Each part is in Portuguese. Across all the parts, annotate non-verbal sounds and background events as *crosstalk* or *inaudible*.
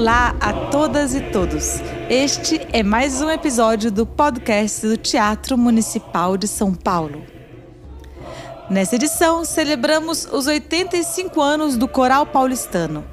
Olá a todas e todos. Este é mais um episódio do podcast do Teatro Municipal de São Paulo. Nessa edição, celebramos os 85 anos do Coral Paulistano.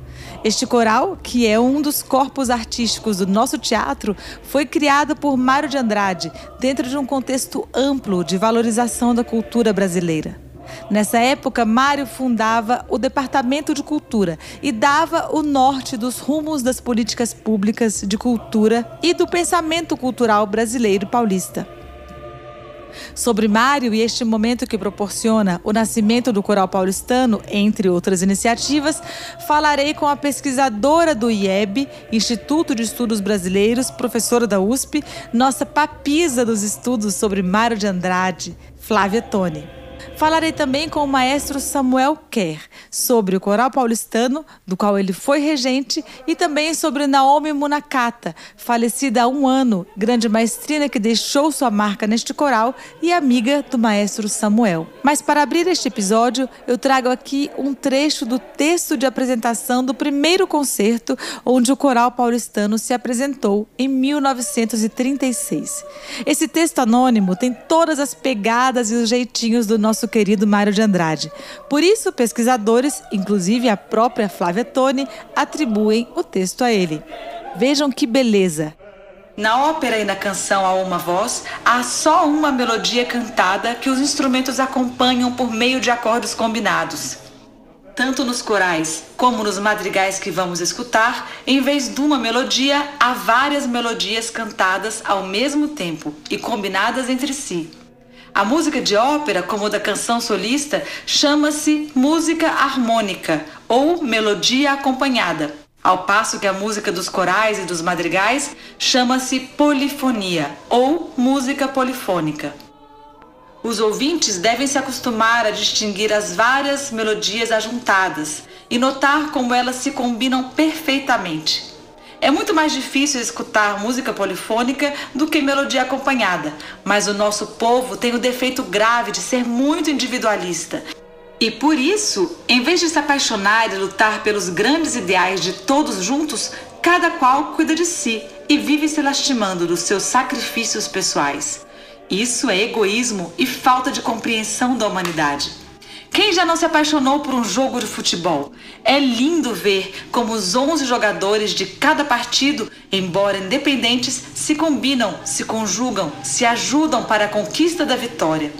Este coral, que é um dos corpos artísticos do nosso teatro, foi criado por Mário de Andrade dentro de um contexto amplo de valorização da cultura brasileira. Nessa época, Mário fundava o Departamento de Cultura e dava o norte dos rumos das políticas públicas de cultura e do pensamento cultural brasileiro paulista. Sobre Mário e este momento que proporciona o nascimento do Coral Paulistano, entre outras iniciativas, falarei com a pesquisadora do IEB, Instituto de Estudos Brasileiros, professora da USP, nossa papisa dos estudos sobre Mário de Andrade, Flávia Toni. Falarei também com o maestro Samuel Kerr sobre o coral paulistano, do qual ele foi regente, e também sobre Naomi Munakata, falecida há um ano, grande maestrina que deixou sua marca neste coral e amiga do maestro Samuel. Mas para abrir este episódio, eu trago aqui um trecho do texto de apresentação do primeiro concerto onde o coral paulistano se apresentou em 1936. Esse texto anônimo tem todas as pegadas e os jeitinhos do nosso querido Mário de Andrade. Por isso, pesquisadores, inclusive a própria Flávia Toni, atribuem o texto a ele. Vejam que beleza! Na ópera e na canção a uma voz, há só uma melodia cantada que os instrumentos acompanham por meio de acordes combinados. Tanto nos corais como nos madrigais que vamos escutar, em vez de uma melodia, há várias melodias cantadas ao mesmo tempo e combinadas entre si. A música de ópera, como da canção solista, chama-se música harmônica ou melodia acompanhada, ao passo que a música dos corais e dos madrigais chama-se polifonia ou música polifônica. Os ouvintes devem se acostumar a distinguir as várias melodias ajuntadas e notar como elas se combinam perfeitamente. É muito mais difícil escutar música polifônica do que melodia acompanhada, mas o nosso povo tem o defeito grave de ser muito individualista. E por isso, em vez de se apaixonar e lutar pelos grandes ideais de todos juntos, cada qual cuida de si e vive se lastimando dos seus sacrifícios pessoais. Isso é egoísmo e falta de compreensão da humanidade. Quem já não se apaixonou por um jogo de futebol? É lindo ver como os 11 jogadores de cada partido, embora independentes, se combinam, se conjugam, se ajudam para a conquista da vitória.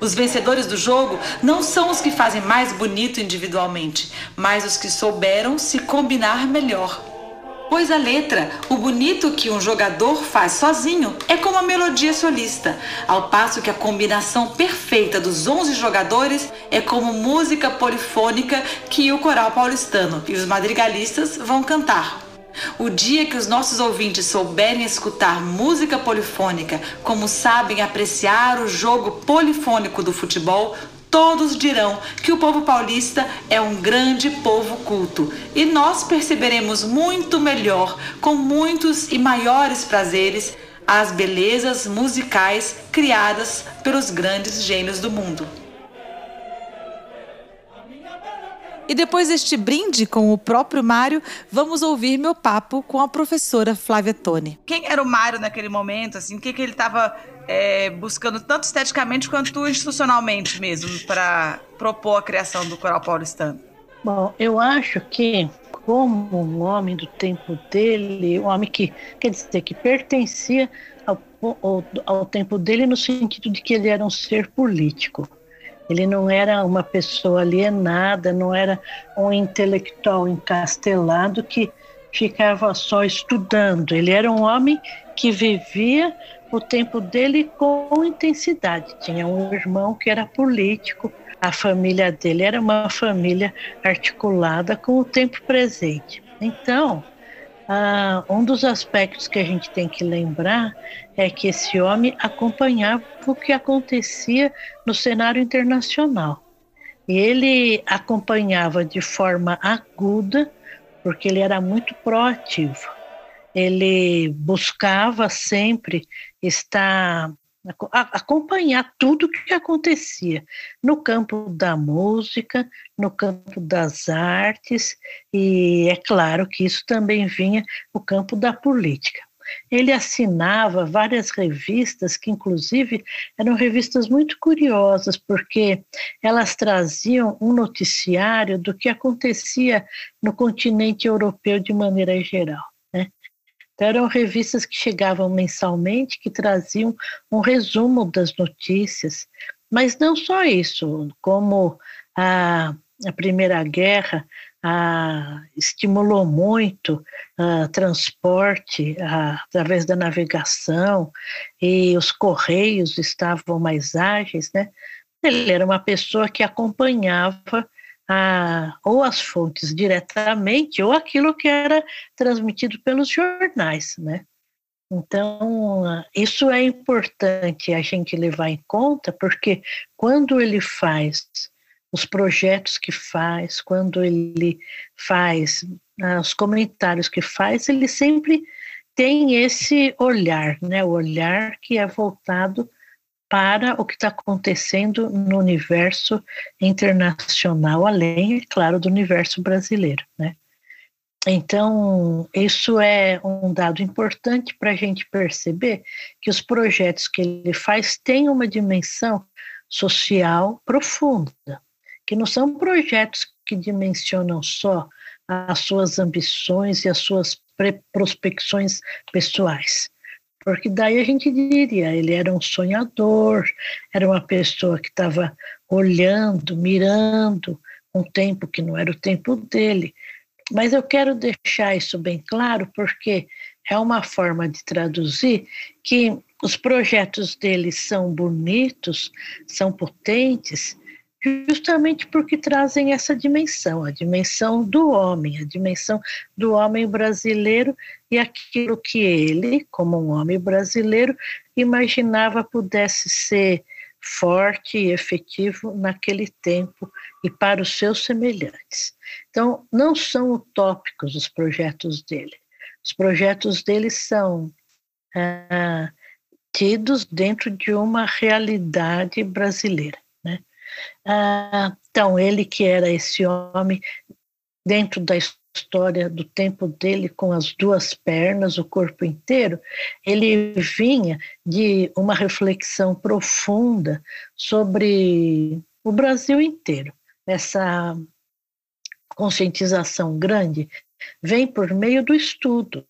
Os vencedores do jogo não são os que fazem mais bonito individualmente, mas os que souberam se combinar melhor. Pois a letra, o bonito que um jogador faz sozinho, é como a melodia solista, ao passo que a combinação perfeita dos 11 jogadores é como música polifônica que o coral paulistano e os madrigalistas vão cantar. O dia que os nossos ouvintes souberem escutar música polifônica, como sabem apreciar o jogo polifônico do futebol, todos dirão que o povo paulista é um grande povo culto e nós perceberemos muito melhor, com muitos e maiores prazeres, as belezas musicais criadas pelos grandes gênios do mundo. E depois deste brinde com o próprio Mário, vamos ouvir meu papo com a professora Flávia Toni. Quem era o Mário naquele momento? Assim, o que, que ele estava é, buscando tanto esteticamente quanto institucionalmente mesmo para propor a criação do coral paulistano? Bom, eu acho que como um homem do tempo dele, um homem que quer dizer que pertencia ao, ao, ao tempo dele no sentido de que ele era um ser político. Ele não era uma pessoa alienada, não era um intelectual encastelado que ficava só estudando. Ele era um homem que vivia o tempo dele com intensidade. Tinha um irmão que era político, a família dele era uma família articulada com o tempo presente. Então, ah, um dos aspectos que a gente tem que lembrar é que esse homem acompanhava o que acontecia no cenário internacional. Ele acompanhava de forma aguda, porque ele era muito proativo ele buscava sempre estar acompanhar tudo o que acontecia no campo da música, no campo das artes, e é claro que isso também vinha no campo da política. Ele assinava várias revistas, que inclusive eram revistas muito curiosas, porque elas traziam um noticiário do que acontecia no continente europeu de maneira geral. Então, eram revistas que chegavam mensalmente, que traziam um resumo das notícias. Mas não só isso, como a, a Primeira Guerra ah, estimulou muito o transporte através da navegação e os correios estavam mais ágeis, né? Ele era uma pessoa que acompanhava a, ou as fontes diretamente ou aquilo que era transmitido pelos jornais, né? Então, isso é importante a gente levar em conta, porque quando ele faz os projetos que faz, quando ele faz uh, os comentários que faz, ele sempre tem esse olhar, né? O olhar que é voltado para o que está acontecendo no universo internacional, além, é claro, do universo brasileiro, né? Então, isso é um dado importante para a gente perceber que os projetos que ele faz têm uma dimensão social profunda que não são projetos que dimensionam só as suas ambições e as suas prospecções pessoais. Porque daí a gente diria, ele era um sonhador, era uma pessoa que estava olhando, mirando um tempo que não era o tempo dele. Mas eu quero deixar isso bem claro porque é uma forma de traduzir que os projetos dele são bonitos, são potentes, justamente porque trazem essa dimensão, a dimensão do homem, a dimensão do homem brasileiro e aquilo que ele, como um homem brasileiro, imaginava pudesse ser forte e efetivo naquele tempo e para os seus semelhantes. Então, não são utópicos os projetos dele. Os projetos dele são ah, tidos dentro de uma realidade brasileira. Ah, então, ele que era esse homem, dentro da história do tempo dele, com as duas pernas, o corpo inteiro, ele vinha de uma reflexão profunda sobre o Brasil inteiro. Essa conscientização grande vem por meio do estudo,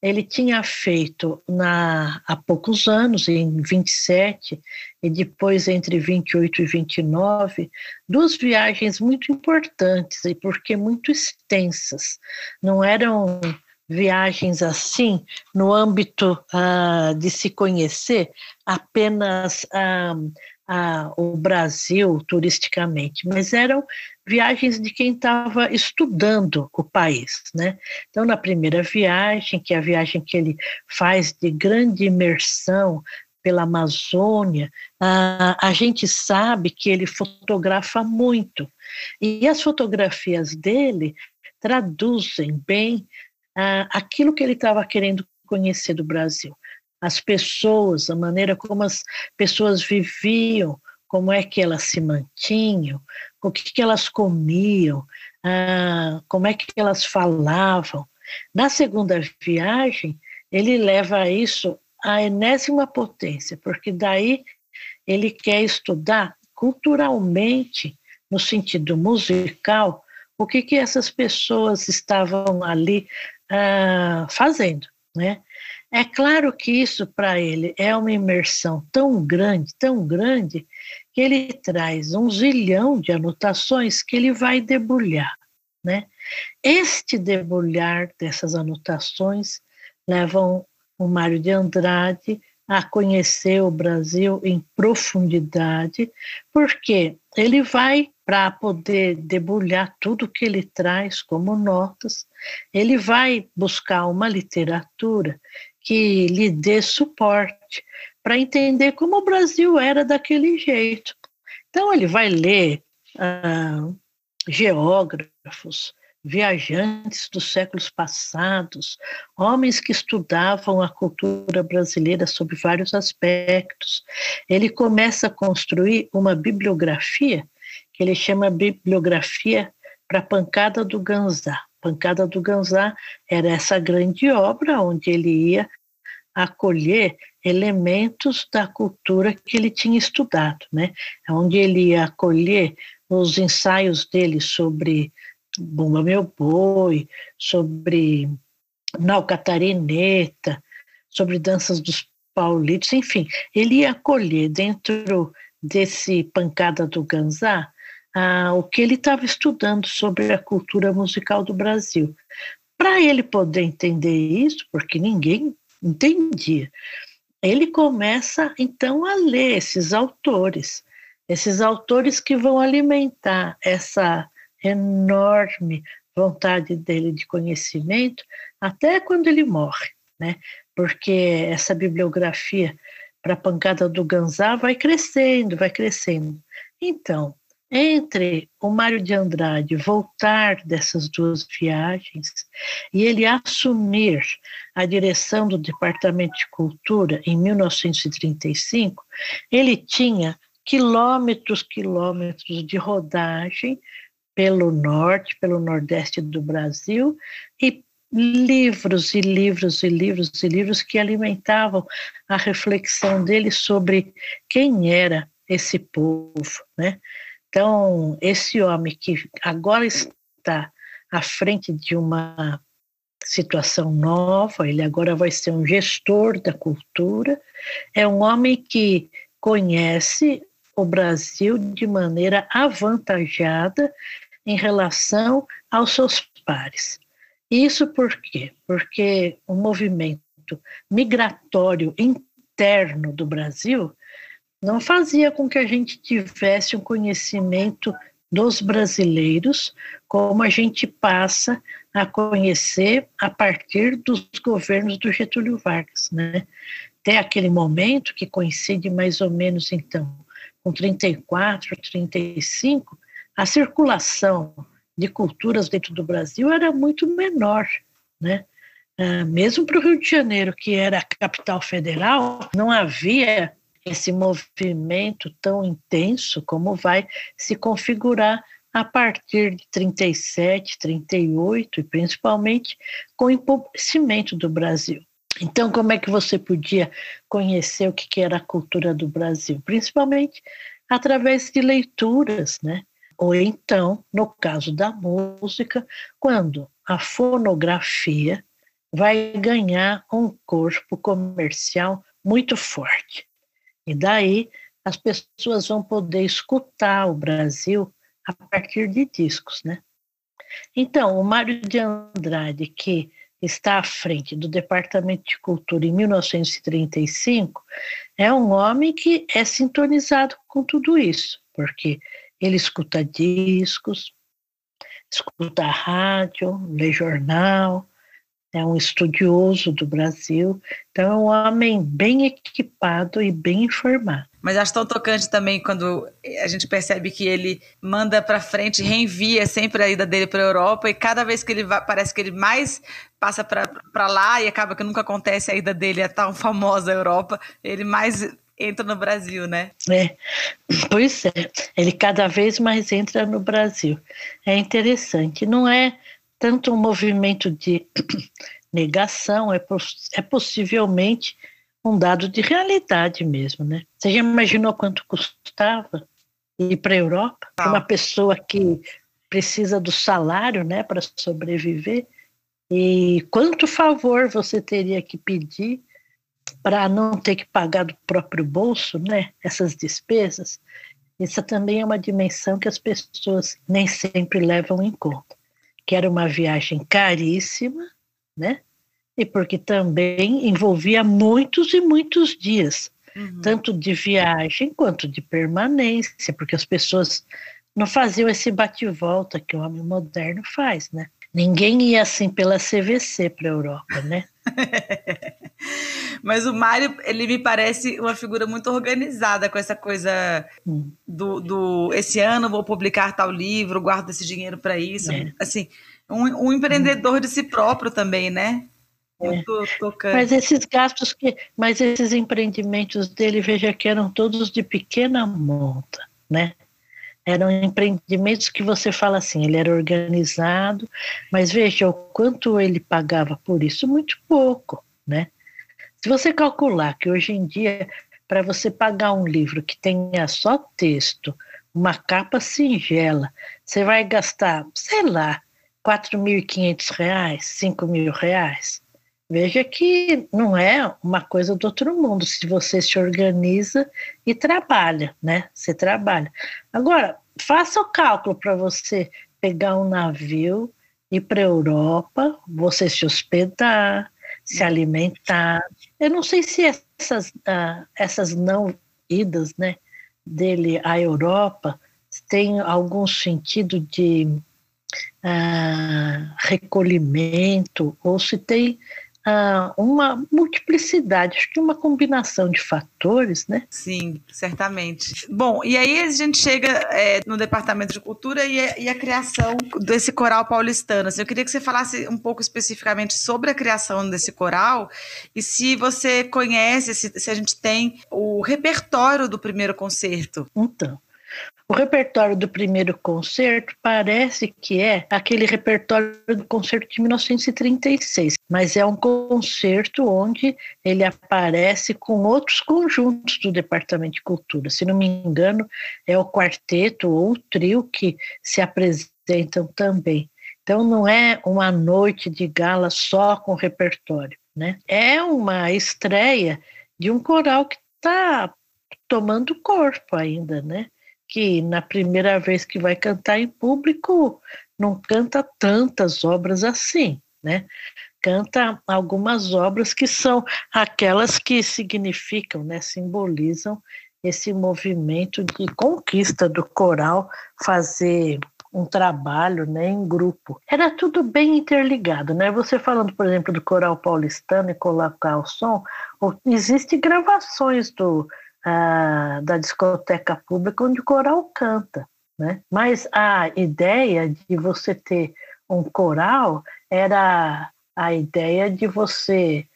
ele tinha feito na, há poucos anos, em 27, e depois entre 28 e 29, duas viagens muito importantes e porque muito extensas. Não eram viagens assim no âmbito ah, de se conhecer apenas ah, ah, o Brasil turisticamente, mas eram viagens de quem estava estudando o país, né? Então, na primeira viagem, que é a viagem que ele faz de grande imersão pela Amazônia, ah, a gente sabe que ele fotografa muito e as fotografias dele traduzem bem aquilo que ele estava querendo conhecer do Brasil as pessoas, a maneira como as pessoas viviam, como é que elas se mantinham, o que, que elas comiam, ah, como é que elas falavam. Na segunda viagem, ele leva isso à enésima potência, porque daí ele quer estudar culturalmente, no sentido musical, o que, que essas pessoas estavam ali ah, fazendo, né? É claro que isso para ele é uma imersão tão grande, tão grande, que ele traz um zilhão de anotações que ele vai debulhar. Né? Este debulhar dessas anotações levam o Mário de Andrade a conhecer o Brasil em profundidade, porque ele vai para poder debulhar tudo que ele traz como notas, ele vai buscar uma literatura que lhe dê suporte para entender como o Brasil era daquele jeito. Então, ele vai ler ah, geógrafos, viajantes dos séculos passados, homens que estudavam a cultura brasileira sob vários aspectos. Ele começa a construir uma bibliografia que ele chama Bibliografia para a Pancada do Ganzá. Pancada do Ganzá era essa grande obra onde ele ia acolher elementos da cultura que ele tinha estudado, né? Onde ele ia acolher os ensaios dele sobre Bumba Meu Boi, sobre Nau Catarineta, sobre danças dos paulitos, enfim, ele ia acolher dentro desse Pancada do Ganzá ah, o que ele estava estudando sobre a cultura musical do Brasil. Para ele poder entender isso, porque ninguém entendia, ele começa então a ler esses autores, esses autores que vão alimentar essa enorme vontade dele de conhecimento até quando ele morre, né? Porque essa bibliografia para a pancada do Ganzá vai crescendo, vai crescendo. Então, entre o Mário de Andrade voltar dessas duas viagens e ele assumir a direção do Departamento de Cultura em 1935, ele tinha quilômetros, quilômetros de rodagem pelo norte, pelo nordeste do Brasil e livros e livros e livros e livros que alimentavam a reflexão dele sobre quem era esse povo, né? Então, esse homem que agora está à frente de uma situação nova, ele agora vai ser um gestor da cultura, é um homem que conhece o Brasil de maneira avantajada em relação aos seus pares. Isso por quê? Porque o movimento migratório interno do Brasil não fazia com que a gente tivesse um conhecimento dos brasileiros como a gente passa a conhecer a partir dos governos do Getúlio Vargas, né? Até aquele momento que coincide mais ou menos então com 34, 35, a circulação de culturas dentro do Brasil era muito menor, né? Ah, mesmo para o Rio de Janeiro, que era a capital federal, não havia esse movimento tão intenso como vai se configurar a partir de 37, 38 e principalmente com o empobrecimento do Brasil. Então, como é que você podia conhecer o que era a cultura do Brasil? Principalmente através de leituras, né? Ou então, no caso da música, quando a fonografia vai ganhar um corpo comercial muito forte. E daí as pessoas vão poder escutar o Brasil a partir de discos, né? Então, o Mário de Andrade, que está à frente do Departamento de Cultura em 1935, é um homem que é sintonizado com tudo isso, porque ele escuta discos, escuta rádio, lê jornal, é um estudioso do Brasil, então é um homem bem equipado e bem informado. Mas acho tão tocante também quando a gente percebe que ele manda para frente, reenvia sempre a ida dele para a Europa e cada vez que ele vai, parece que ele mais passa para lá e acaba que nunca acontece a ida dele a tão famosa Europa, ele mais entra no Brasil, né? É, pois é, ele cada vez mais entra no Brasil. É interessante, não é tanto um movimento de *clears throat* negação, é, é possivelmente um dado de realidade mesmo, né? Você já imaginou quanto custava ir para a Europa? Para uma pessoa que precisa do salário, né, para sobreviver? E quanto favor você teria que pedir para não ter que pagar do próprio bolso, né, essas despesas? Isso também é uma dimensão que as pessoas nem sempre levam em conta que era uma viagem caríssima, né? E porque também envolvia muitos e muitos dias, uhum. tanto de viagem quanto de permanência, porque as pessoas não faziam esse bate-volta que o homem moderno faz, né? Ninguém ia assim pela CVC para a Europa, né? *laughs* Mas o Mário, ele me parece uma figura muito organizada com essa coisa do, do esse ano vou publicar tal livro, guardo esse dinheiro para isso. É. Assim, Um, um empreendedor de si próprio também, né? É. Mas esses gastos que, mas esses empreendimentos dele, veja que eram todos de pequena monta, né? Eram empreendimentos que você fala assim, ele era organizado, mas veja o quanto ele pagava por isso, muito pouco, né? Se você calcular que hoje em dia, para você pagar um livro que tenha só texto, uma capa singela, você vai gastar, sei lá, R$ 4.500, R$ 5.000. Veja que não é uma coisa do outro mundo se você se organiza e trabalha, né? Você trabalha. Agora, faça o cálculo para você pegar um navio, ir para a Europa, você se hospedar, se alimentar. Eu não sei se essas, uh, essas não idas né, dele à Europa tem algum sentido de uh, recolhimento ou se tem ah, uma multiplicidade, acho que uma combinação de fatores, né? Sim, certamente. Bom, e aí a gente chega é, no Departamento de Cultura e a, e a, criação desse coral paulistano. Assim, eu queria que você falasse um pouco especificamente sobre a criação desse coral e se você conhece, se, se a gente tem o repertório do primeiro concerto. Então, o repertório do primeiro concerto parece que é aquele repertório do concerto de 1936, mas é um concerto onde ele aparece com outros conjuntos do Departamento de Cultura. Se não me engano, é o quarteto ou o trio que se apresentam também. Então não é uma noite de gala só com repertório, né? É uma estreia de um coral que está tomando corpo ainda, né? Que na primeira vez que vai cantar em público não canta tantas obras assim, né? Canta algumas obras que são aquelas que significam, né, simbolizam esse movimento de conquista do coral fazer um trabalho né, em grupo. Era tudo bem interligado, né? Você falando, por exemplo, do coral paulistano e colocar o som, existem gravações do da discoteca pública onde o coral canta. Né? Mas a ideia de você ter um coral era a ideia de você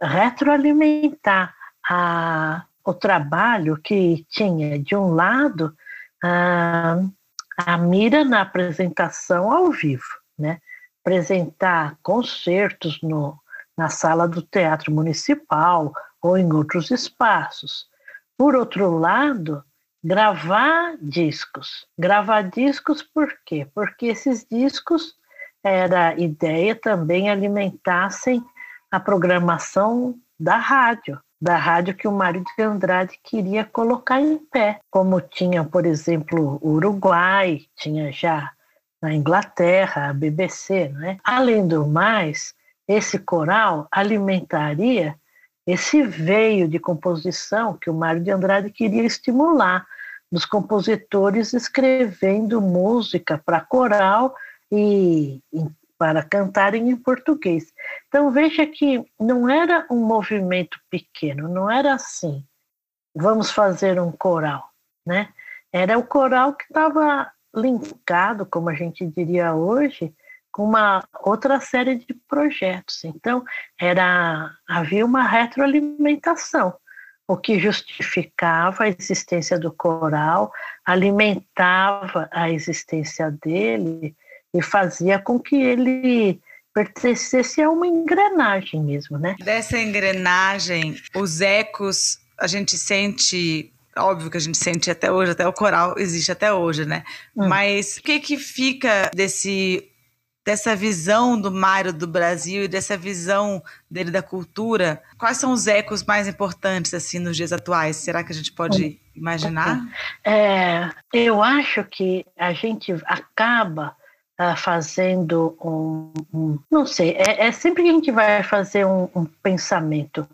retroalimentar a, o trabalho que tinha, de um lado, a, a mira na apresentação ao vivo, né? apresentar concertos no, na sala do Teatro Municipal ou em outros espaços. Por outro lado, gravar discos. Gravar discos por quê? Porque esses discos era ideia também alimentassem a programação da rádio, da rádio que o Mário de Andrade queria colocar em pé, como tinha, por exemplo, o Uruguai, tinha já na Inglaterra, a BBC, né? Além do mais, esse coral alimentaria esse veio de composição que o Mário de Andrade queria estimular, dos compositores escrevendo música para coral e, para cantarem em português. Então veja que não era um movimento pequeno, não era assim, vamos fazer um coral, né? Era o coral que estava linkado, como a gente diria hoje, uma outra série de projetos. Então, era havia uma retroalimentação, o que justificava a existência do coral, alimentava a existência dele e fazia com que ele pertencesse a uma engrenagem mesmo, né? Dessa engrenagem, os ecos a gente sente óbvio que a gente sente até hoje, até o coral existe até hoje, né? Hum. Mas o que que fica desse dessa visão do Mário do Brasil e dessa visão dele da cultura, quais são os ecos mais importantes assim nos dias atuais? Será que a gente pode imaginar? É, eu acho que a gente acaba uh, fazendo um, um, não sei, é, é, sempre que a gente vai fazer um, um pensamento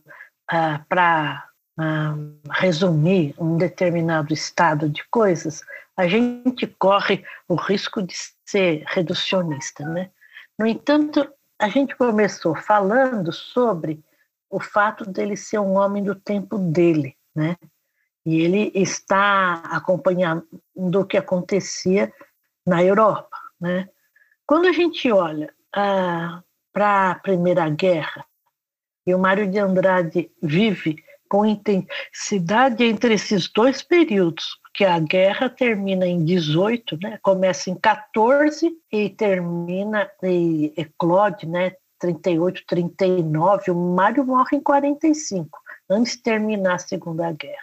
uh, para uh, resumir um determinado estado de coisas, a gente corre o risco de ser reducionista, né? No entanto, a gente começou falando sobre o fato dele ser um homem do tempo dele, né? E ele está acompanhando o que acontecia na Europa, né? Quando a gente olha ah, para a Primeira Guerra, e o Mário de Andrade vive com intensidade entre esses dois períodos, porque a guerra termina em 18, né? começa em 14 e termina e eclode, né? 38, 39. O Mário morre em 45, antes de terminar a Segunda Guerra.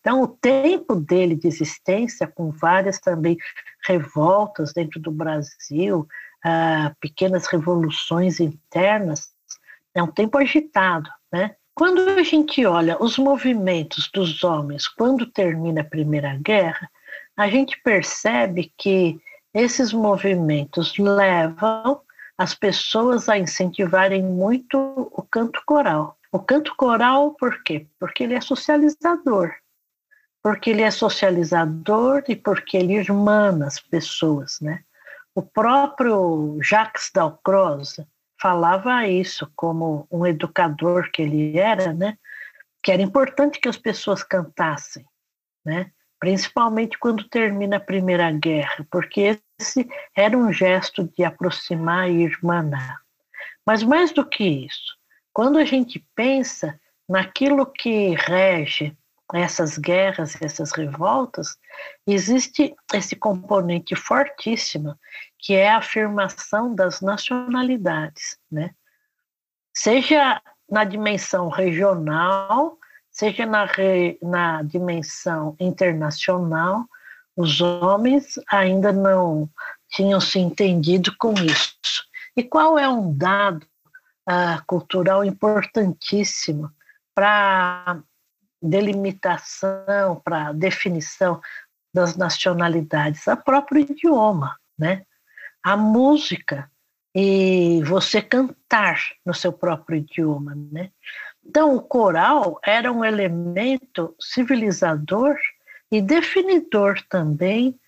Então, o tempo dele de existência, com várias também revoltas dentro do Brasil, ah, pequenas revoluções internas, é um tempo agitado, né? Quando a gente olha os movimentos dos homens quando termina a Primeira Guerra, a gente percebe que esses movimentos levam as pessoas a incentivarem muito o canto coral. O canto coral, por quê? Porque ele é socializador. Porque ele é socializador e porque ele irmana as pessoas, né? O próprio Jacques Dalcroze, falava isso como um educador que ele era, né? Que era importante que as pessoas cantassem, né? Principalmente quando termina a Primeira Guerra, porque esse era um gesto de aproximar e irmanar. Mas mais do que isso, quando a gente pensa naquilo que rege essas guerras, essas revoltas, existe esse componente fortíssimo que é a afirmação das nacionalidades, né? Seja na dimensão regional, seja na, re, na dimensão internacional, os homens ainda não tinham se entendido com isso. E qual é um dado uh, cultural importantíssimo para delimitação, para definição das nacionalidades? A próprio idioma, né? a música e você cantar no seu próprio idioma, né? Então, o coral era um elemento civilizador e definidor também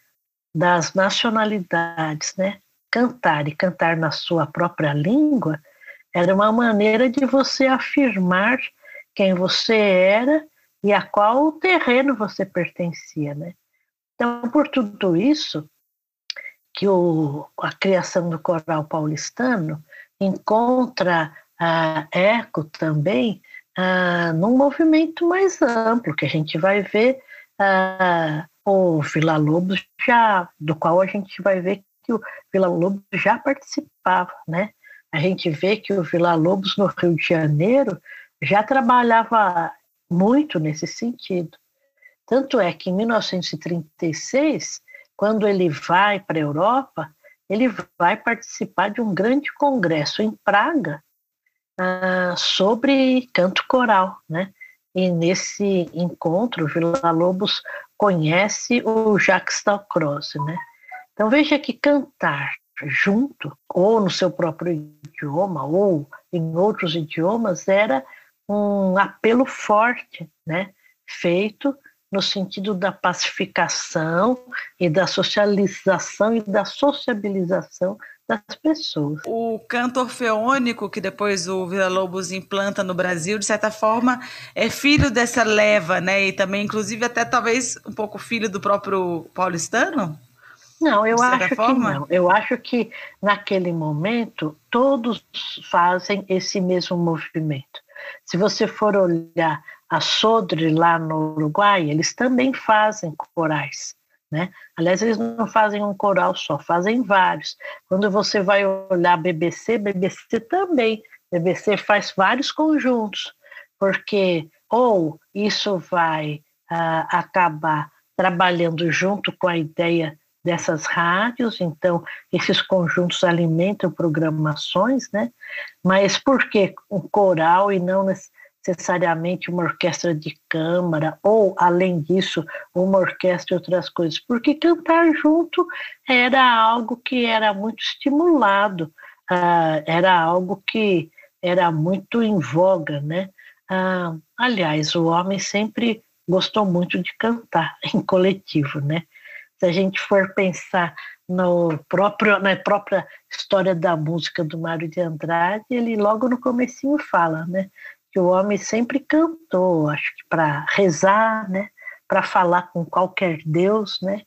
das nacionalidades, né? Cantar e cantar na sua própria língua era uma maneira de você afirmar quem você era e a qual terreno você pertencia, né? Então, por tudo isso, que o, a criação do coral paulistano encontra uh, eco também uh, num movimento mais amplo, que a gente vai ver uh, o Vila Lobos já, do qual a gente vai ver que o Vila Lobos já participava, né? A gente vê que o Vila Lobos no Rio de Janeiro já trabalhava muito nesse sentido. Tanto é que em 1936 quando ele vai para a Europa, ele vai participar de um grande congresso em Praga uh, sobre canto coral, né? E nesse encontro, Vila Lobos conhece o Jacques Dalcroze, né? Então veja que cantar junto, ou no seu próprio idioma, ou em outros idiomas, era um apelo forte, né? Feito no sentido da pacificação e da socialização e da sociabilização das pessoas. O canto orfeônico que depois o Vila Lobos implanta no Brasil, de certa forma, é filho dessa leva, né? E também, inclusive, até talvez um pouco filho do próprio paulistano? Não, eu acho forma? que não. Eu acho que naquele momento todos fazem esse mesmo movimento. Se você for olhar a Sodre lá no Uruguai, eles também fazem corais. Né? Aliás, eles não fazem um coral só, fazem vários. Quando você vai olhar BBC, BBC também. BBC faz vários conjuntos, porque ou isso vai uh, acabar trabalhando junto com a ideia dessas rádios, então esses conjuntos alimentam programações, né? Mas por que um coral e não necessariamente uma orquestra de câmara ou, além disso, uma orquestra e outras coisas, porque cantar junto era algo que era muito estimulado, uh, era algo que era muito em voga, né? Uh, aliás, o homem sempre gostou muito de cantar *laughs* em coletivo, né? Se a gente for pensar no próprio, na própria história da música do Mário de Andrade, ele logo no comecinho fala, né? que o homem sempre cantou, acho que para rezar, né, para falar com qualquer Deus, né,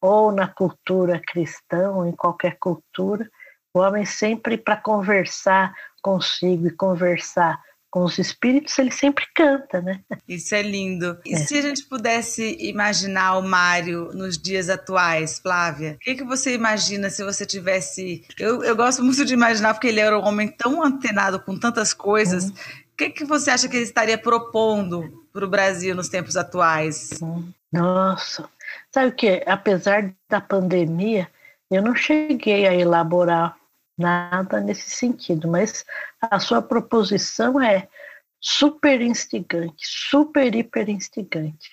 ou na cultura cristã, ou em qualquer cultura, O homem sempre para conversar consigo e conversar com os espíritos, ele sempre canta, né? Isso é lindo. E é. se a gente pudesse imaginar o Mário nos dias atuais, Flávia, o que, que você imagina se você tivesse. Eu, eu gosto muito de imaginar, porque ele era um homem tão antenado com tantas coisas. Uhum. O que, que você acha que ele estaria propondo para o Brasil nos tempos atuais? Nossa, sabe o que? Apesar da pandemia, eu não cheguei a elaborar nada nesse sentido, mas a sua proposição é super instigante, super hiper instigante.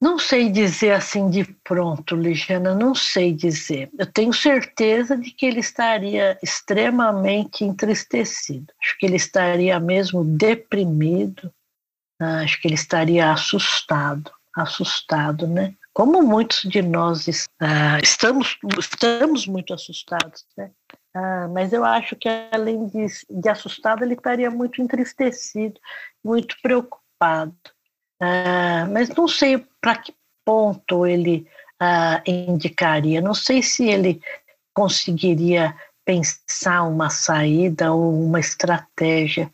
Não sei dizer assim de pronto, Ligiana, não sei dizer. Eu tenho certeza de que ele estaria extremamente entristecido. Acho que ele estaria mesmo deprimido. Ah, acho que ele estaria assustado, assustado, né? Como muitos de nós uh, estamos, estamos muito assustados, né? Ah, mas eu acho que além de, de, assustado, ele estaria muito entristecido, muito preocupado. Ah, mas não sei para que ponto ele ah, indicaria, não sei se ele conseguiria pensar uma saída ou uma estratégia.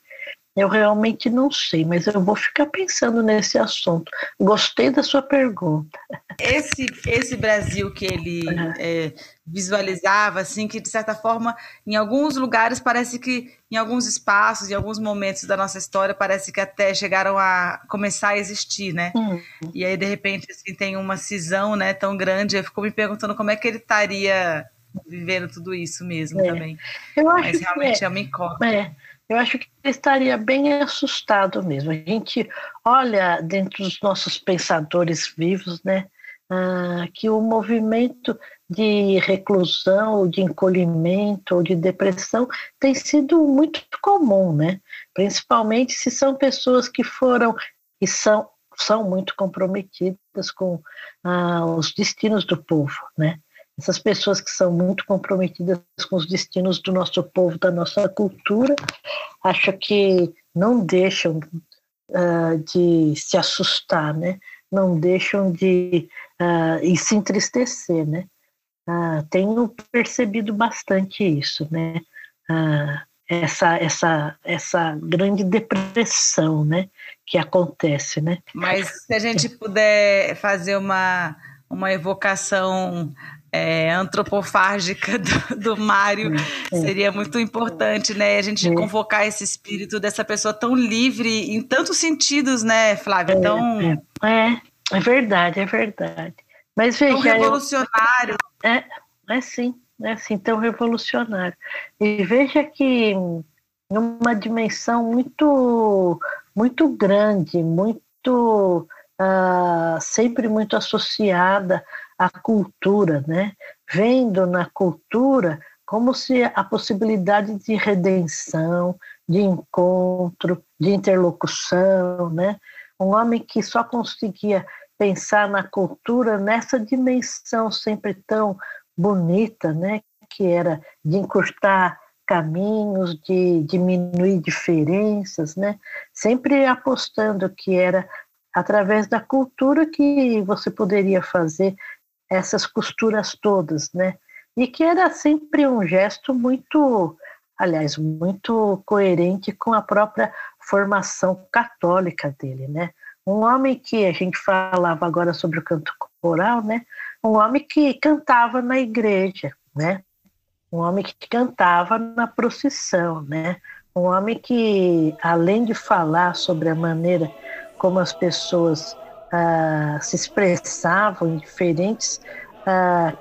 Eu realmente não sei, mas eu vou ficar pensando nesse assunto. Gostei da sua pergunta. Esse, esse Brasil que ele uhum. é, visualizava, assim, que de certa forma, em alguns lugares parece que, em alguns espaços, em alguns momentos da nossa história, parece que até chegaram a começar a existir, né? Uhum. E aí, de repente, assim, tem uma cisão, né, tão grande. Eu fico me perguntando como é que ele estaria vivendo tudo isso mesmo é. também. Eu acho Mas realmente é, é uma incógnita. É eu acho que ele estaria bem assustado mesmo. A gente olha dentro dos nossos pensadores vivos, né, ah, que o movimento de reclusão, de encolhimento ou de depressão tem sido muito comum, né? Principalmente se são pessoas que foram e são são muito comprometidas com ah, os destinos do povo, né? Essas pessoas que são muito comprometidas com os destinos do nosso povo, da nossa cultura, acho que não deixam uh, de se assustar, né? Não deixam de uh, e se entristecer, né? Uh, tenho percebido bastante isso, né? essa essa essa grande depressão, né? Que acontece, né? Mas se a gente puder fazer uma uma evocação é, antropofágica do, do Mário é. seria muito importante, né? A gente convocar esse espírito dessa pessoa tão livre em tantos sentidos, né, Flávia? É, tão... é, é verdade, é verdade. Mas veja, tão revolucionário. Eu, é, é sim, é assim, tão revolucionário. E veja que numa dimensão muito, muito grande, muito uh, sempre muito associada à cultura, né? Vendo na cultura como se a possibilidade de redenção, de encontro, de interlocução, né? Um homem que só conseguia pensar na cultura nessa dimensão sempre tão bonita, né? Que era de encurtar caminhos, de diminuir diferenças, né? Sempre apostando que era através da cultura que você poderia fazer essas costuras todas, né? E que era sempre um gesto muito, aliás, muito coerente com a própria formação católica dele, né? Um homem que a gente falava agora sobre o canto coral, né? Um homem que cantava na igreja, né? Um homem que cantava na procissão, né? Um homem que, além de falar sobre a maneira como as pessoas se expressavam em diferentes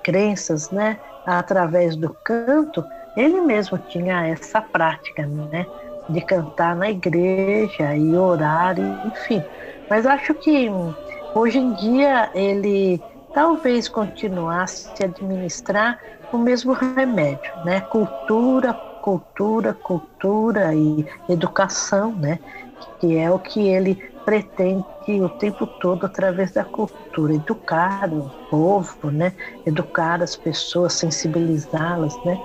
crenças, né, através do canto, ele mesmo tinha essa prática, né, de cantar na igreja e orar, enfim. Mas acho que hoje em dia ele talvez continuasse a administrar o mesmo remédio, né, cultura, cultura, cultura e educação, né, que é o que ele pretende o tempo todo através da cultura educar o povo, né? Educar as pessoas, sensibilizá-las, né?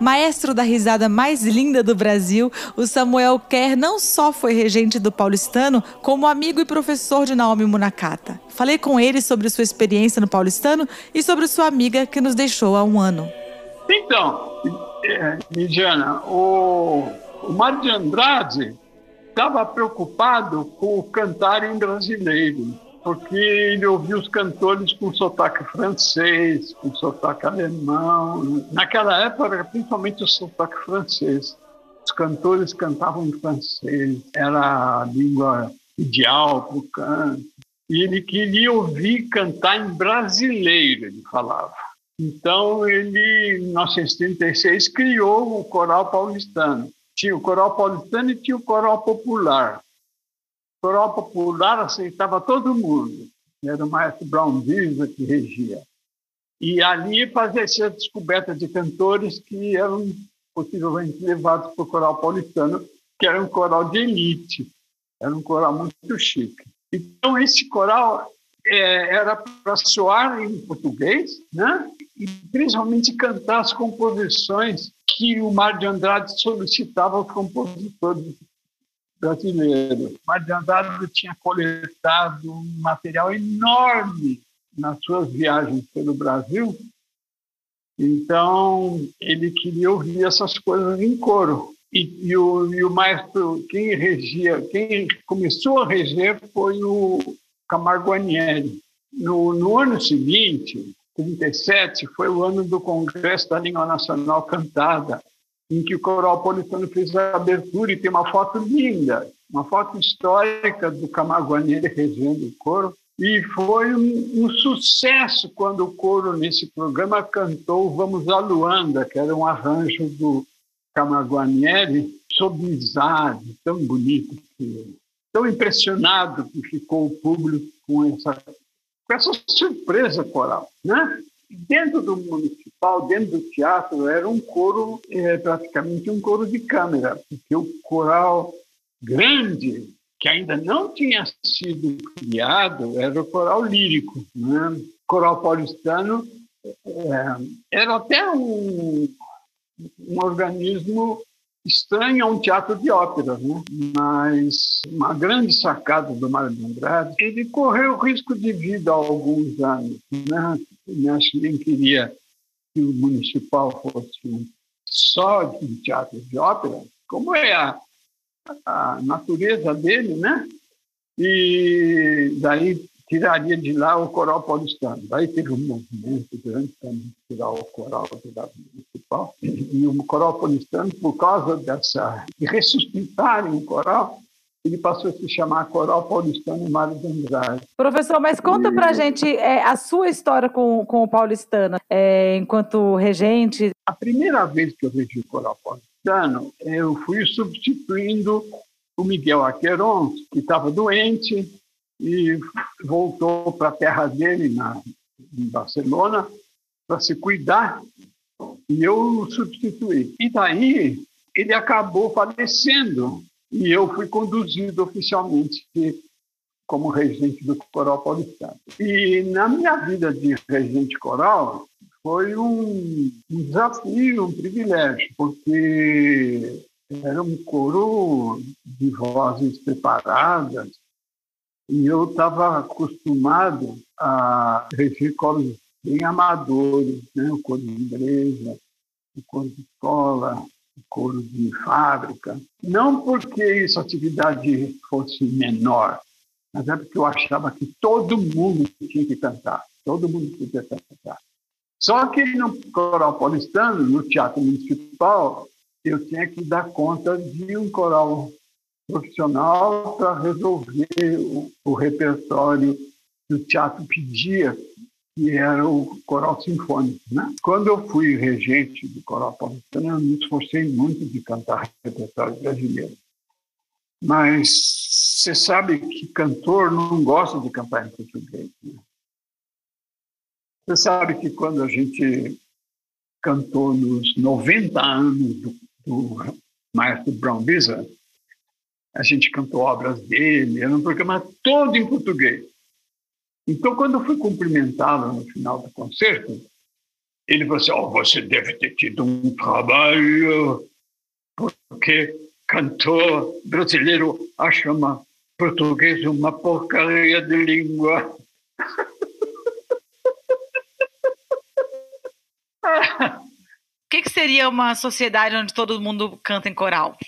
Maestro da risada mais linda do Brasil, o Samuel Kerr não só foi regente do paulistano, como amigo e professor de Naomi Munakata. Falei com ele sobre sua experiência no paulistano e sobre sua amiga que nos deixou há um ano. Então, é, Lidiana, o, o Mário de Andrade estava preocupado com o cantar em brasileiro, porque ele ouvia os cantores com sotaque francês, com sotaque alemão. Naquela época, principalmente o sotaque francês. Os cantores cantavam em francês, era a língua ideal para o canto. E ele queria ouvir cantar em brasileiro, ele falava. Então, ele, em 1936, criou o Coral Paulistano. Tinha o Coral Paulistano e tinha o Coral Popular. O Coral Popular aceitava todo mundo. Era o maestro Brown Visa que regia. E ali fazia a descoberta de cantores que eram possivelmente levados para o Coral Paulistano, que era um coral de elite. Era um coral muito chique. Então, esse coral é, era para soar em português, né? e principalmente cantar as composições que o Mar de Andrade solicitava aos compositores brasileiros. O Mar de Andrade tinha coletado um material enorme nas suas viagens pelo Brasil, então ele queria ouvir essas coisas em coro. E, e, o, e o maestro, quem regia, quem começou a reger foi o Camargo Anieri. No, no ano seguinte, 37 foi o ano do Congresso da Língua Nacional Cantada, em que o Coral Paulistano fez a abertura e tem uma foto linda, uma foto histórica do Camaguaneira regendo o coro. E foi um, um, sucesso quando o coro, nesse programa, cantou Vamos à Luanda, que era um arranjo do Camaguanieri, sob tão bonito, tão impressionado que ficou o público com essa com essa surpresa coral. Né? Dentro do municipal, dentro do teatro, era um coro, é, praticamente um coro de câmera, porque o coral grande, que ainda não tinha sido criado, era o coral lírico. Né? O coral paulistano é, era até um, um organismo estranho a um teatro de ópera, né? mas uma grande sacada do Mário de Andrade, ele correu risco de vida há alguns anos. Né? Acho que nem queria que o municipal fosse só de um teatro de ópera, como é a, a natureza dele, né? E daí tiraria de lá o coral paulistano. Daí teve um movimento grande para tirar o coral lado municipal. E o coral paulistano, por causa dessa de ressuscitarem o coral, ele passou a se chamar Coral Paulistano Mário de Andrade. Professor, mas conta para a gente é, a sua história com, com o paulistano, é, enquanto regente. A primeira vez que eu vejo o Coral Paulistano, eu fui substituindo o Miguel Aqueron, que estava doente, e voltou para a terra dele, na, em Barcelona, para se cuidar, e eu o substituí. E daí ele acabou falecendo, e eu fui conduzido oficialmente como regente do Coral Paulistano. E na minha vida de regente coral, foi um, um desafio, um privilégio, porque era um coro de vozes preparadas, e eu estava acostumado a reger coros bem amadores, né? o coro de igreja, o coro de escola, o coro de fábrica. Não porque essa atividade fosse menor, mas é porque eu achava que todo mundo tinha que cantar, todo mundo podia cantar. Só que no coral paulistano, no teatro municipal, eu tinha que dar conta de um coral profissional para resolver o, o, repertório que o teatro pedia, que era o coral sinfônico. Né? Quando eu fui regente do coral paulistano, eu me esforcei muito de cantar repertório brasileiro. Mas você sabe que cantor não gosta de cantar em português. Né? Você sabe que quando a gente cantou nos 90 anos do, do maestro Brown Bizarre, a gente cantou obras dele, era um programa todo em português. Então, quando eu fui cumprimentá-lo no final do concerto, ele falou assim: oh, você deve ter tido um trabalho, porque cantor brasileiro acha uma português uma porcaria de língua. *laughs* seria uma sociedade onde todo mundo canta em coral?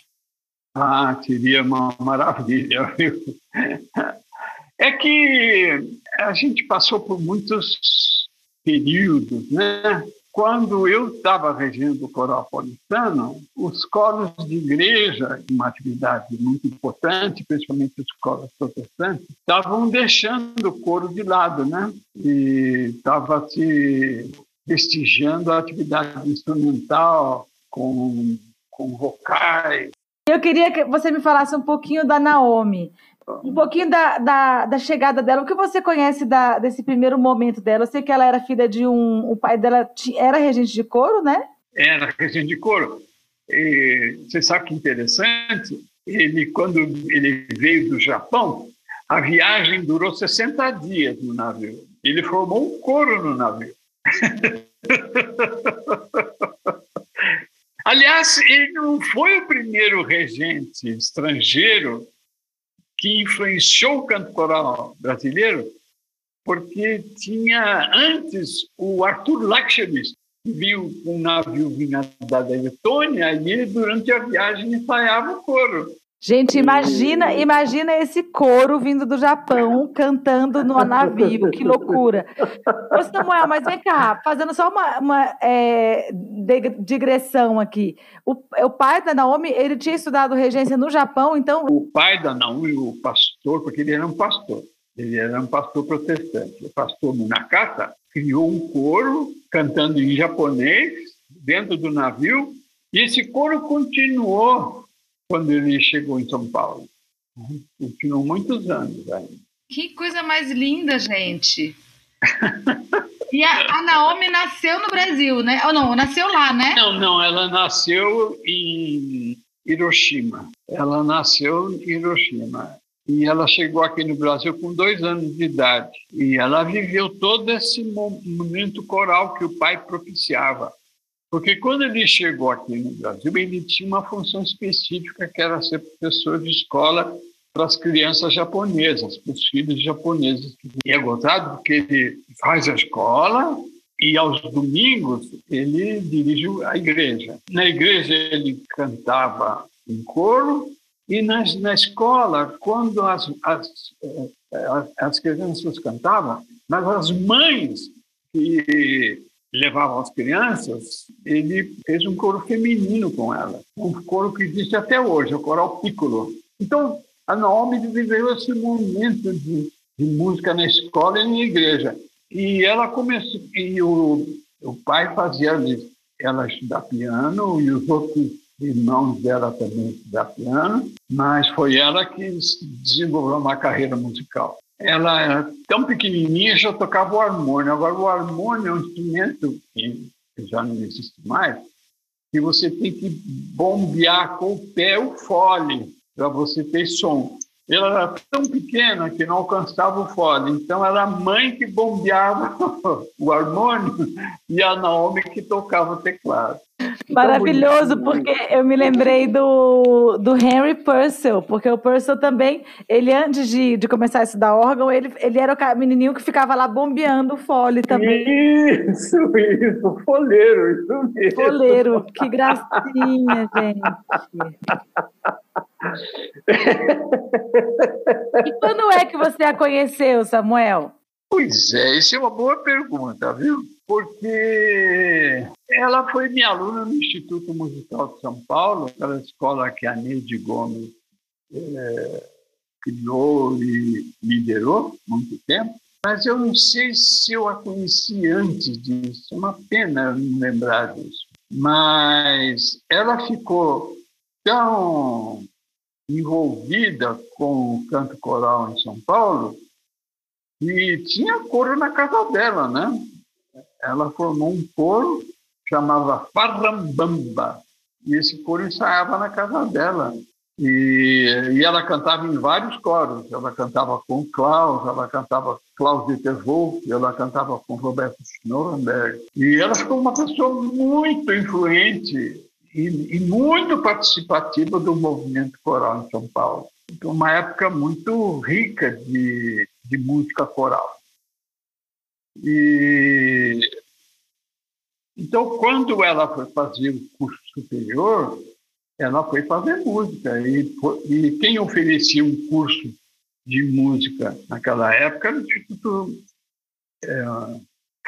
Ah, seria uma maravilha. *laughs* É que a gente passou por muitos períodos, né? Quando eu estava regendo o coral paulistano, os coros de igreja, uma atividade muito importante, principalmente os coros protestantes, estavam deixando o coro de lado, né? E estava se prestigiando a atividade instrumental com, com vocais. Eu queria que você me falasse um pouquinho da Naomi um pouquinho da, da, da, chegada dela. O que você conhece da, desse primeiro momento dela? Eu sei que ela era filha de um. O pai dela era regente de couro, né? Era regente de couro. E, você sabe que interessante? Ele, quando ele veio do Japão, a viagem durou 60 dias no navio. Ele formou um coro no navio. *laughs* Aliás, ele não foi o primeiro regente estrangeiro que influenciou o canto coral brasileiro, porque tinha antes o Arthur Lakshmi, que viu um navio vindo da Letônia e ele, durante a viagem, ensaiava o coro. Gente, imagina, imagina esse coro vindo do Japão cantando no navio, que loucura. Ô Samuel, mas vem cá, fazendo só uma, uma é, digressão aqui. O, o pai da Naomi, ele tinha estudado regência no Japão, então... O pai da Naomi, o pastor, porque ele era um pastor, ele era um pastor protestante. O pastor Munakata criou um coro cantando em japonês dentro do navio, e esse coro continuou quando ele chegou em São Paulo. Continuou muitos anos ainda. Que coisa mais linda, gente. e a, a, Naomi nasceu no Brasil, né? Ou não, nasceu lá, né? Não, não, ela nasceu em Hiroshima. Ela nasceu em Hiroshima. E ela chegou aqui no Brasil com dois anos de idade. E ela viveu todo esse momento coral que o pai propiciava. Porque quando ele chegou aqui no Brasil, ele tinha uma função específica, que era ser professor de escola para as crianças japonesas, para os filhos japoneses. E é gozado porque ele faz a escola e aos domingos ele dirige a igreja. Na igreja ele cantava em coro e na, na escola, quando as, as, as, as crianças cantavam, mas as mães que levavam as crianças, ele fez um coro feminino com ela, um coro que existe até hoje, o coral piccolo. Então, a Naomi viveu esse momento de, de música na escola e na igreja. E ela começou, e o, o pai fazia ela estudar piano e os outros irmãos dela também estudar piano, mas foi ela que desenvolveu uma carreira musical ela era tão pequenininha já tocava o harmônio. Agora, o harmônio é um instrumento que já não existe mais, que você tem que bombear com o pé o fole para você ter som. Ela era tão pequena que não alcançava o fole, então era a mãe que bombeava *laughs* o harmônio e a Naomi que tocava o teclado. Maravilhoso, porque eu me lembrei do, do Henry Purcell, porque o Purcell também, ele antes de, de começar a estudar órgão, ele, ele era o menininho que ficava lá bombeando o fole também. Isso, isso, foleiro, isso mesmo. Foleiro, que gracinha, gente. E quando é que você a conheceu, Samuel? Pois é, isso é uma boa pergunta, viu? porque ela foi minha aluna no Instituto Musical de São Paulo, aquela escola que a Neide Gomes é, criou e liderou muito tempo. Mas eu não sei se eu a conheci antes disso, é uma pena não lembrar disso. Mas ela ficou tão envolvida com o canto coral em São Paulo e tinha coro na casa dela, né? ela formou um coro chamava Farrambamba. E esse coro ensaiava na casa dela. E, e ela cantava em vários coros. Ela cantava com Klaus, ela cantava Klaus Dieter Wolff, ela cantava com Roberto Schnurrenberg. E ela ficou uma pessoa muito influente e, e muito participativa do movimento coral em São Paulo. Então, uma época muito rica de, de música coral. E Então, quando ela foi fazer o curso superior, ela foi fazer música. E, e quem oferecia um curso de música naquela época era o Instituto é,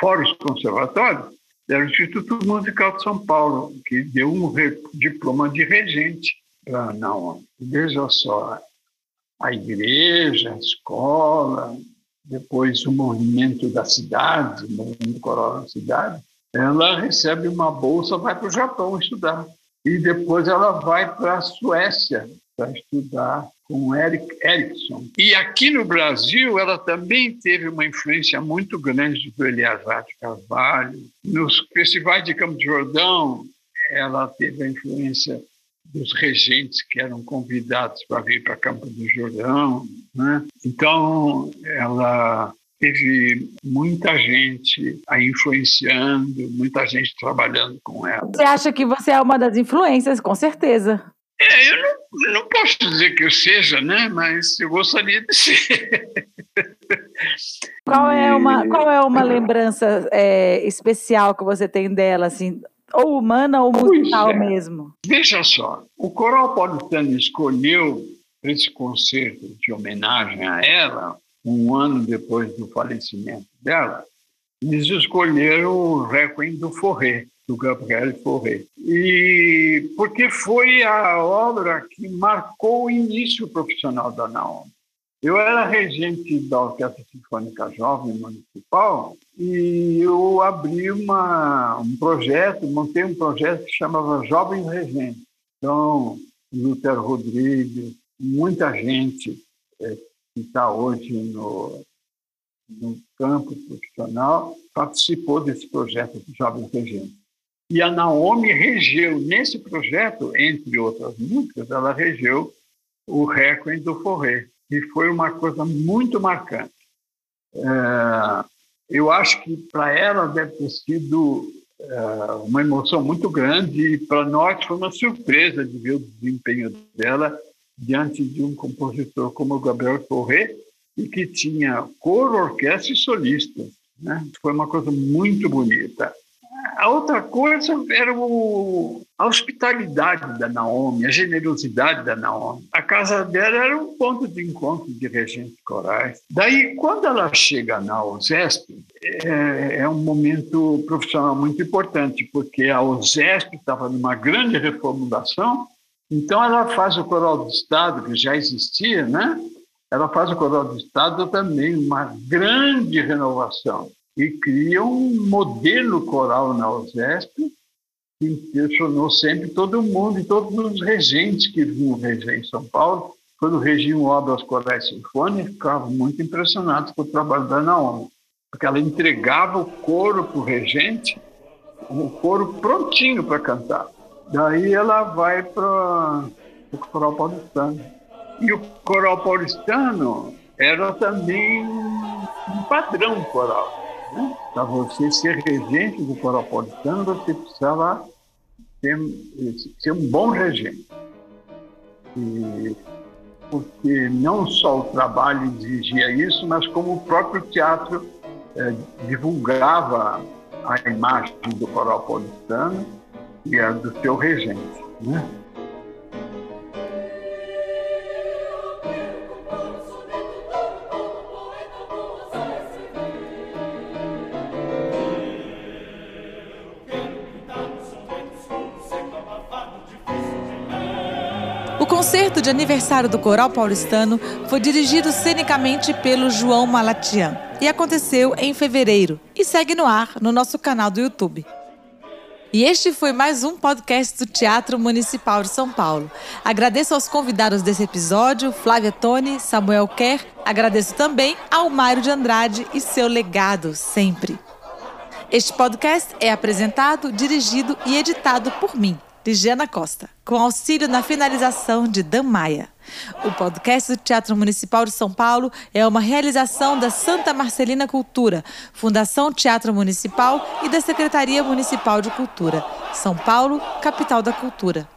Fora os conservatórios, era o Instituto Musical de São Paulo, que deu um diploma de regente para não. Veja só, a igreja, a escola, depois o movimento da cidade, o movimento coral da cidade, ela recebe uma bolsa, vai para o Japão estudar. E depois ela vai para a Suécia para estudar com Eric Erickson. E aqui no Brasil, ela também teve uma influência muito grande do Eliasar de Carvalho. Nos festivais de Campo de Jordão, ela teve a influência dos regentes que eram convidados para vir para Campo do Jordão. Né? Então, ela teve muita gente a influenciando, muita gente trabalhando com ela. Você acha que você é uma das influências, com certeza. É, eu não, não posso dizer que eu seja, né? Mas eu gostaria de ser. *laughs* Qual é uma, qual é uma lembrança é, especial que você tem dela, assim, ou humana ou musical é. mesmo? Veja só, o Coral Paulistano escolheu esse concerto de homenagem a ela, um ano depois do falecimento dela, eles escolheram o Requiem do Forré, do Gabriel Fauré. E porque foi a obra que marcou o início profissional da Naomi. Eu era regente da Orquestra Sinfônica Jovem Municipal e eu abri uma, um projeto, montei um projeto que chamava Jovens Regentes. Então, Lutero Rodrigues, muita gente é, que está hoje no, no campo profissional participou desse projeto de Jovens Regentes. E a Naomi regeu, nesse projeto, entre outras músicas, ela regeu o Requiem do Forré e foi uma coisa muito marcante. É, eu acho que para ela deve ter sido é, uma emoção muito grande e para nós foi uma surpresa de ver o desempenho dela diante de um compositor como o Gabriel Corrêa e que tinha coro, orquestra e solista. Né? Foi uma coisa muito bonita. A outra coisa era o, a hospitalidade da Naomi, a generosidade da Naomi. A casa dela era um ponto de encontro de regentes corais. Daí, quando ela chega na OSESP, é, é um momento profissional muito importante, porque a OSESP estava numa grande reformulação, então ela faz o coral do Estado, que já existia, né? Ela faz o coral do Estado também uma grande renovação e cria um modelo coral na USESP que impressionou sempre todo mundo e todos os regentes que vinham reger em São Paulo, quando regiam obras corais sinfônicas, ficavam muito impressionados com o trabalho da Naomi, porque ela entregava o coro para o regente, o coro prontinho para cantar. Daí ela vai para o coral paulistano. E o coral paulistano era também um padrão coral Para você ser regente do coral paulistano, você precisava ser, ser um bom regente. E, porque não só o trabalho exigia isso, mas como o próprio teatro é, divulgava a imagem do coral paulistano e a do seu regente. Né? De aniversário do Coral Paulistano foi dirigido cenicamente pelo João Malatian e aconteceu em fevereiro e segue no ar no nosso canal do YouTube. E este foi mais um podcast do Teatro Municipal de São Paulo. Agradeço aos convidados desse episódio, Flávia Tone, Samuel Kerr. Agradeço também ao Mário de Andrade e seu legado sempre. Este podcast é apresentado, dirigido e editado por mim, Ligiana Costa, com auxílio na finalização de Dan Maia. O podcast do Teatro Municipal de São Paulo é uma realização da Santa Marcelina Cultura, Fundação Teatro Municipal e da Secretaria Municipal de Cultura. São Paulo, capital da cultura.